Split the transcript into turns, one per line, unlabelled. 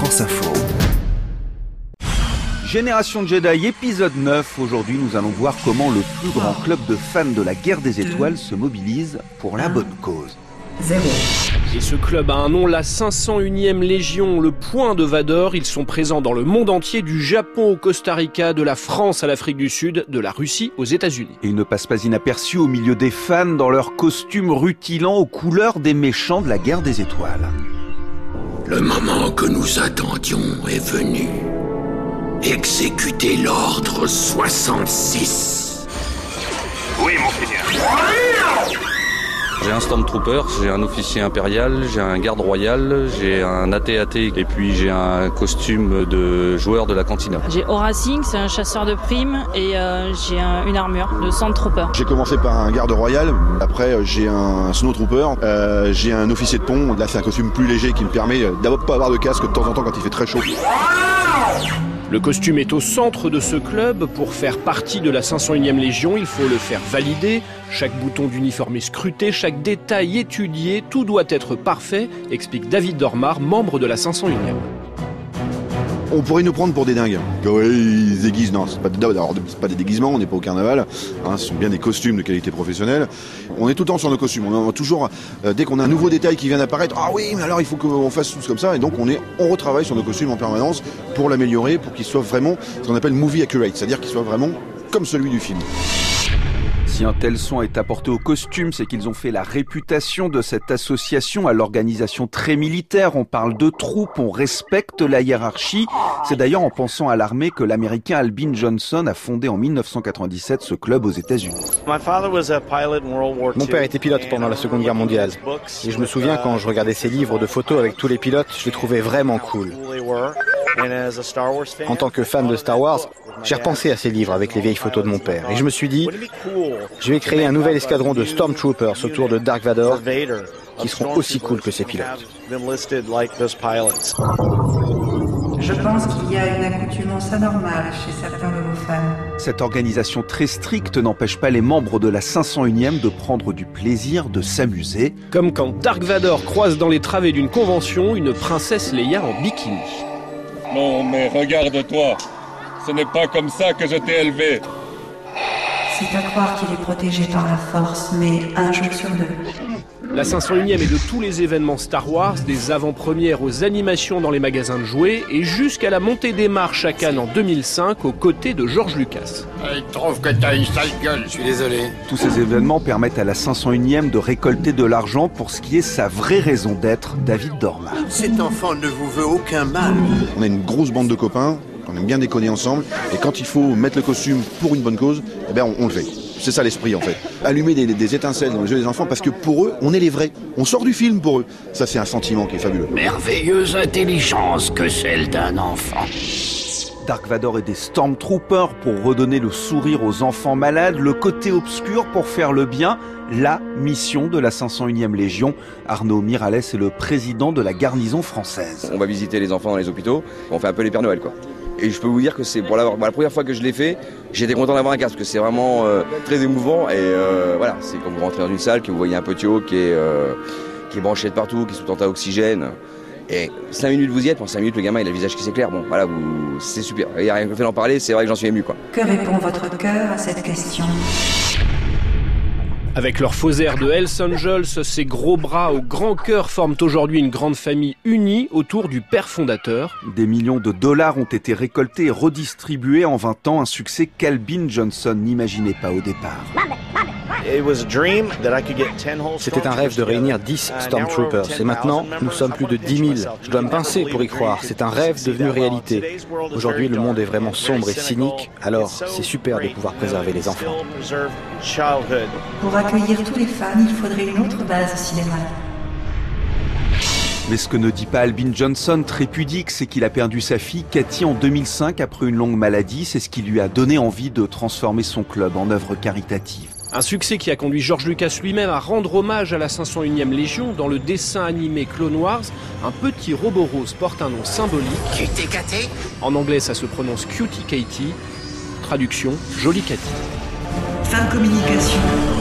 France Info.
Génération Jedi, épisode 9. Aujourd'hui, nous allons voir comment le plus grand club de fans de la guerre des étoiles se mobilise pour la bonne cause.
Et ce club a un nom, la 501e Légion, le point de Vador. Ils sont présents dans le monde entier, du Japon au Costa Rica, de la France à l'Afrique du Sud, de la Russie aux États-Unis.
Et ils ne passent pas inaperçus au milieu des fans dans leurs costumes rutilants aux couleurs des méchants de la guerre des étoiles.
Le moment que nous attendions est venu. Exécutez l'ordre 66.
Oui, mon seigneur.
J'ai un Stormtrooper, j'ai un officier impérial, j'ai un garde royal, j'ai un AT-AT et puis j'ai un costume de joueur de la cantina.
J'ai Horacing, c'est un chasseur de primes et euh, j'ai un- une armure de Sandtrooper.
J'ai commencé par un garde royal, après euh, j'ai un snowtrooper, euh, j'ai un officier de pont, là c'est un costume plus léger qui me permet euh, d'abord pas avoir de casque de temps en temps quand il fait très chaud.
Le costume est au centre de ce club. Pour faire partie de la 501e Légion, il faut le faire valider. Chaque bouton d'uniforme est scruté, chaque détail étudié, tout doit être parfait, explique David Dormar, membre de la 501e.
On pourrait nous prendre pour des dingues. Ouais, ils se déguisent, non, c'est pas, pas des déguisements, on n'est pas au carnaval, hein, ce sont bien des costumes de qualité professionnelle. On est tout le temps sur nos costumes, on a toujours, euh, dès qu'on a un nouveau détail qui vient d'apparaître, ah oui, mais alors il faut qu'on fasse tous comme ça, et donc on, est, on retravaille sur nos costumes en permanence pour l'améliorer, pour qu'il soit vraiment ce qu'on appelle movie accurate, c'est-à-dire qu'il soit vraiment comme celui du film.
Si un tel son est apporté au costume, c'est qu'ils ont fait la réputation de cette association à l'organisation très militaire. On parle de troupes, on respecte la hiérarchie. C'est d'ailleurs en pensant à l'armée que l'américain Albin Johnson a fondé en 1997 ce club aux États-Unis.
Mon père était pilote pendant la Seconde Guerre mondiale. Et je me souviens quand je regardais ses livres de photos avec tous les pilotes, je les trouvais vraiment cool. En tant que fan de Star Wars, j'ai repensé à ces livres avec les vieilles photos de mon père. Et je me suis dit, je vais créer un nouvel escadron de Stormtroopers autour de Dark Vador qui seront aussi cool que ces pilotes.
Je pense qu'il y a une accoutumance anormale chez certains de vos fans.
Cette organisation très stricte n'empêche pas les membres de la 501e de prendre du plaisir, de s'amuser.
Comme quand Dark Vador croise dans les travées d'une convention une princesse Leia en bikini.
Non, mais regarde-toi. Ce n'est pas comme ça que je t'ai élevé.
C'est à croire qu'il est protégé par la force, mais un jour sur deux.
La 501e est de tous les événements Star Wars, des avant-premières aux animations dans les magasins de jouets et jusqu'à la montée des marches à Cannes en 2005 aux côtés de George Lucas.
Il trouve que t'as une sale gueule. Je suis désolé.
Tous ces événements permettent à la 501e de récolter de l'argent pour ce qui est sa vraie raison d'être, David Dormar.
Cet enfant ne vous veut aucun mal.
On a une grosse bande de copains, on aime bien déconner ensemble, et quand il faut mettre le costume pour une bonne cause, eh ben on, on le fait. C'est ça l'esprit en fait. Allumer des, des étincelles dans les yeux des enfants parce que pour eux, on est les vrais. On sort du film pour eux. Ça c'est un sentiment qui est fabuleux.
Merveilleuse intelligence que celle d'un enfant.
Dark Vador et des Stormtroopers pour redonner le sourire aux enfants malades, le côté obscur pour faire le bien, la mission de la 501e Légion. Arnaud Mirales est le président de la garnison française.
On va visiter les enfants dans les hôpitaux, on fait un peu les Pères Noël quoi. Et je peux vous dire que c'est pour la, la première fois que je l'ai fait, j'étais content d'avoir un casque parce que c'est vraiment euh, très émouvant et euh, voilà, c'est quand vous rentrez dans une salle que vous voyez un petit haut qui est, euh, qui est branché de partout, qui est sous tente à oxygène. Et 5 minutes vous y êtes, en 5 minutes le gamin il a le visage qui s'éclaire, bon voilà, vous, c'est super. Il n'y a rien que fait d'en parler, c'est vrai que j'en suis ému quoi.
Que répond votre cœur à cette question?
Avec leur faux air de Hells Angels, ces gros bras au grand cœur forment aujourd'hui une grande famille unie autour du père fondateur.
Des millions de dollars ont été récoltés et redistribués en 20 ans, un succès qu'Albin Johnson n'imaginait pas au départ.
C'était un rêve de réunir 10 Stormtroopers et maintenant nous sommes plus de 10 000. Je dois me pincer pour y croire, c'est un rêve devenu réalité. Aujourd'hui le monde est vraiment sombre et cynique, alors c'est super de pouvoir préserver les enfants.
Pour accueillir tous les fans, il faudrait une autre base cinéma.
Mais ce que ne dit pas Albin Johnson, très pudique, c'est qu'il a perdu sa fille Cathy en 2005 après une longue maladie. C'est ce qui lui a donné envie de transformer son club en œuvre caritative.
Un succès qui a conduit George Lucas lui-même à rendre hommage à la 501e Légion dans le dessin animé Clone Wars. Un petit robot rose porte un nom symbolique.
QTKT
En anglais, ça se prononce Cutie Katie. Traduction, Jolie Cathy.
Fin de communication.